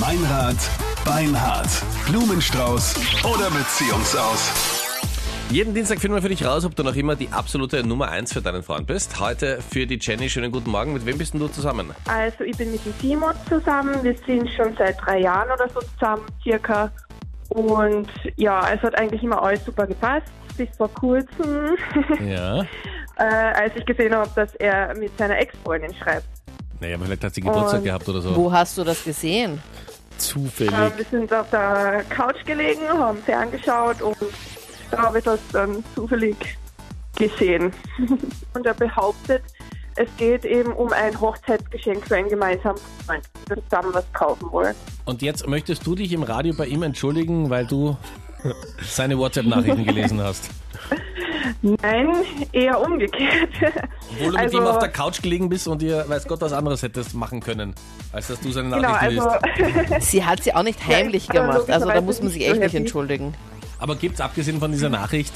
Meinrad, Beinhard, Blumenstrauß oder Beziehungsaus. Jeden Dienstag finden wir für dich raus, ob du noch immer die absolute Nummer 1 für deinen Freund bist. Heute für die Jenny. Schönen guten Morgen. Mit wem bist denn du zusammen? Also ich bin mit dem Simon zusammen. Wir sind schon seit drei Jahren oder so zusammen, circa. Und ja, es hat eigentlich immer alles super gepasst. Bis vor kurzem, Ja. äh, als ich gesehen habe, dass er mit seiner Ex-Freundin schreibt. Naja, vielleicht hat sie Geburtstag Und- gehabt oder so. Wo hast du das gesehen? Zufällig. Äh, wir sind auf der Couch gelegen, haben ferngeschaut und da habe ich das dann zufällig gesehen. und er behauptet, es geht eben um ein Hochzeitsgeschenk für einen gemeinsamen Freund, wir zusammen was kaufen wollen. Und jetzt möchtest du dich im Radio bei ihm entschuldigen, weil du seine WhatsApp-Nachrichten gelesen hast. Nein, eher umgekehrt. Obwohl du Also- mit ihm auf der Couch gelegen bist und ihr, weiß Gott, was anderes hättest machen können, als dass du seine Genau, Nachrichten also liest. Sie hat sie auch nicht heimlich Ja, gemacht, also da muss man sich echt so nicht entschuldigen. Aber gibt es abgesehen von dieser Nachricht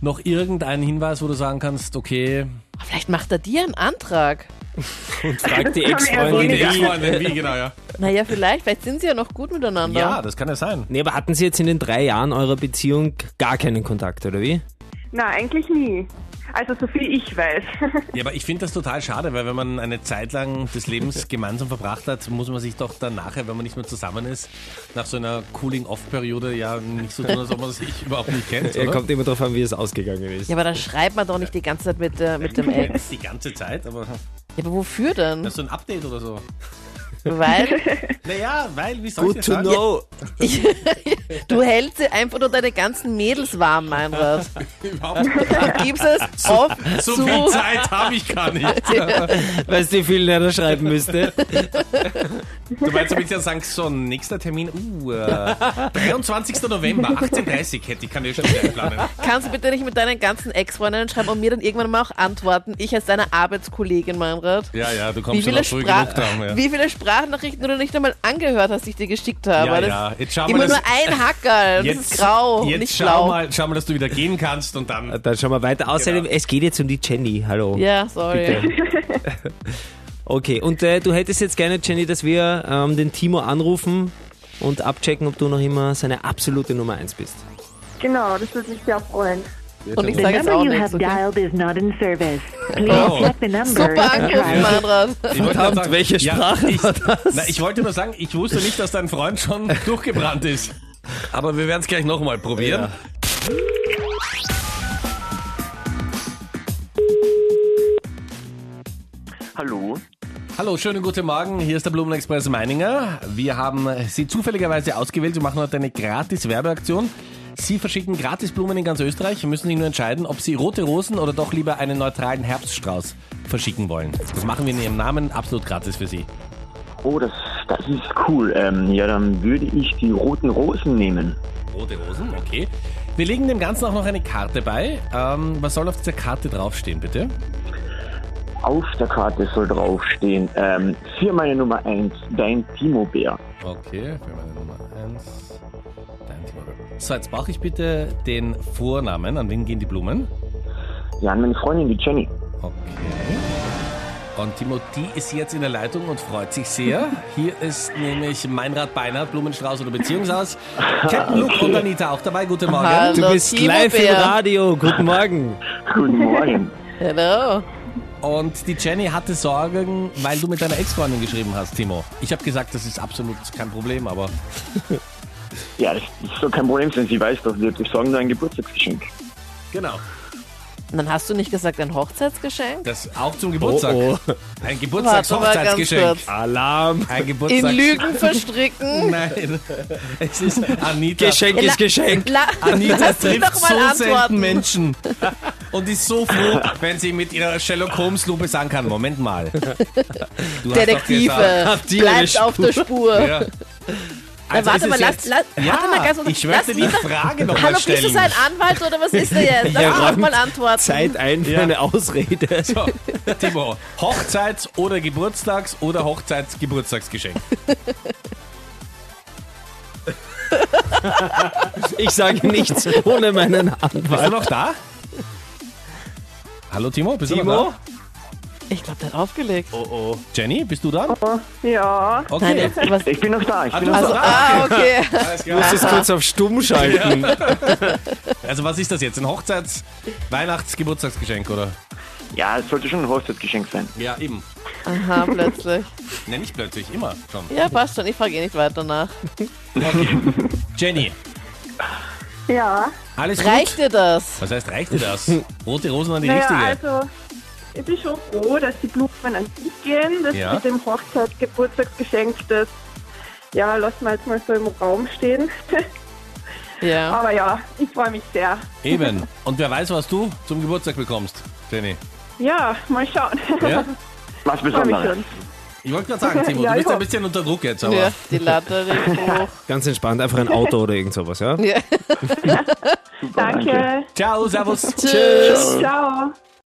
noch irgendeinen Hinweis, wo du sagen kannst, okay, Vielleicht macht er dir einen Antrag. Und fragt die Ex-Freundin. Ex-Freundin, wie genau, ja? Naja, vielleicht, vielleicht sind sie ja noch gut miteinander. Ja, das kann ja sein. Nee, aber hatten Sie jetzt in den drei Jahren eurer Beziehung gar keinen Kontakt, oder wie? Na, eigentlich nie. Also so viel ich weiß. Ja, aber ich finde das total schade, weil wenn man eine Zeit lang des Lebens gemeinsam verbracht hat, muss man sich doch dann nachher, wenn man nicht mehr zusammen ist, nach so einer Cooling-Off-Periode ja nicht so tun, als ob man sich überhaupt nicht kennt, Er oder? kommt immer darauf an, wie es ausgegangen ist. Ja, aber da schreibt man doch nicht die ganze Zeit mit, äh, mit dem Ex. Die ganze Zeit, aber Ja, aber wofür denn? das ist so ein Update oder so. Weil Naja, weil, wie soll Good ich to das sagen? know. ich, du hältst dir einfach nur deine ganzen Mädels warm, Meinrad. Überhaupt nicht. Und gibst es oft So zu. viel Zeit habe ich gar nicht. Weißt du, wie viel er da schreiben müsste? Du meinst, ob ich dann sagen, so, nächster Termin, uh, äh, 23. November, 18.30 hätte ich, kann ich schon wieder einplanen. Kannst du bitte nicht mit deinen ganzen Ex-Freundinnen schreiben und mir dann irgendwann mal auch antworten? Ich als deine Arbeitskollegin, Meinrad. Ja, ja, du kommst schon noch früh genug dran. Ja. wie viele Sprachnachrichten du nicht einmal angehört hast, die ich dir geschickt habe? Ja, das ja. Jetzt schau mal, immer dass- nur ein Hackerl. Das ist grau, jetzt nicht schau blau. Mal, schau mal, dass du wieder gehen kannst und dann. Dann schauen wir weiter. Außerdem, Genau. es geht jetzt um die Jenny. Hallo. Ja, sorry. Okay, und äh, du hättest jetzt gerne, Jenny, dass wir ähm, den Timo anrufen und abchecken, ob du noch immer seine absolute Nummer 1 bist. genau, das würde mich sehr freuen. Und ich sage jetzt auch you nichts. have Okay? dialed is not in service. Please Oh. Super. Ich wollte Verdammt, welche Sprache ich, war das? Na, ich wollte nur sagen, ich wusste nicht, dass dein Freund schon durchgebrannt ist. Aber wir werden es gleich nochmal probieren. Hallo. Hallo, schönen guten Morgen. Hier ist der Blumenexpress Meininger. Wir haben Sie zufälligerweise ausgewählt. Wir machen heute eine gratis Werbeaktion. Sie verschicken gratis Blumen in ganz Österreich. Müssen sich nur entscheiden, ob Sie rote Rosen oder doch lieber einen neutralen Herbststrauß verschicken wollen. Das machen wir in Ihrem Namen absolut gratis für Sie. Oh, das, das ist cool. Ähm, ja, dann würde ich die roten Rosen nehmen. Rote Rosen, okay. Wir legen dem Ganzen auch noch eine Karte bei. Ähm, was soll auf dieser Karte draufstehen, bitte? Auf der Karte soll draufstehen, ähm, für meine Nummer 1, dein Timo-Bär. Okay, für meine Nummer 1. So, jetzt brauche ich bitte den Vornamen. An wen gehen die Blumen? Ja, an meine Freundin, die Jenny. Okay. Und Timo, die ist jetzt in der Leitung und freut sich sehr. Hier ist nämlich Meinrad Beinhardt, Blumenstrauß oder Beziehungshaus. Captain Luke und Anita auch dabei. Guten Morgen. Hallo. Du bist Timo live im Bär. Radio. Guten Morgen. Guten Morgen. Hello. Und die Jenny hatte Sorgen, weil du mit deiner Ex-Freundin geschrieben hast, Timo. Ich habe gesagt, das ist absolut kein Problem, aber ja, das ist so kein Problem, denn sie weiß doch, sie hat sagen, ein Geburtstagsgeschenk. genau. Und dann hast du nicht gesagt ein Hochzeitsgeschenk? Das auch zum Geburtstag. Oh, Ein mal ganz Geburtstagshochzeitsgeschenk. Alarm. Ein In Geburtstags Lügen verstricken? Nein, es ist Anita. Geschenk ist Geschenk. La Anita trifft so antworten. selten Menschen und ist so froh, wenn sie mit ihrer Sherlock Holmes Lupe sagen kann, Moment mal. Du Detektive, gesagt- bleibt auf der Spur. Ja. Also warte mal, lass, lass, ja, warte mal ganz kurz. ich lass möchte die Frage noch Hallo, mal bist du stellen. sein Anwalt oder was ist er jetzt? Lass Ja, mal antworten. Zeit ein für Ja. eine Ausrede. So, Timo, Hochzeits- oder Geburtstags- oder Hochzeitsgeburtstagsgeschenk? Ich sage nichts ohne meinen Bist du Anwalt. noch da? Hallo Timo, bist du noch Timo? Ich glaube, der hat aufgelegt. Oh oh. Jenny, bist du dran? Ja, Okay. Nein, was, Ich bin noch da. Ich Ah, bin noch bist da. da. ah, okay. Alles Du musst es klar. kurz auf stumm schalten. Also was ist das jetzt? Ein Hochzeits-, Weihnachts-, Geburtstagsgeschenk, oder? Ja, es sollte schon ein Hochzeitsgeschenk sein. Ja, eben. Aha, plötzlich. Nenn ich plötzlich, immer schon. Ja, passt schon. Ich frage eh nicht weiter nach. Jenny, ja. alles gut? Reicht dir das? Was heißt, reicht dir das? Rote Rosen an die Naja, richtige. also ich bin schon froh, dass die Blumen an dich gehen. Das Ja. mit dem Hochzeitsgeburtstagsgeschenk, das ja, lassen wir jetzt mal so im Raum stehen. Ja. Aber ja, ich freue mich sehr. Eben. Und wer weiß, was du zum Geburtstag bekommst, Jenny. Ja, mal schauen. Ja? Was Freue mich Besonderes. schon. Ich wollte gerade sagen, Timo, Ja, du bist ein bisschen unter Druck jetzt, aber Ja, die Latte liegt hoch. Ganz entspannt, einfach ein Auto oder irgend sowas, ja? Ja. Super, Danke. ciao, servus. Tschüss. Ciao.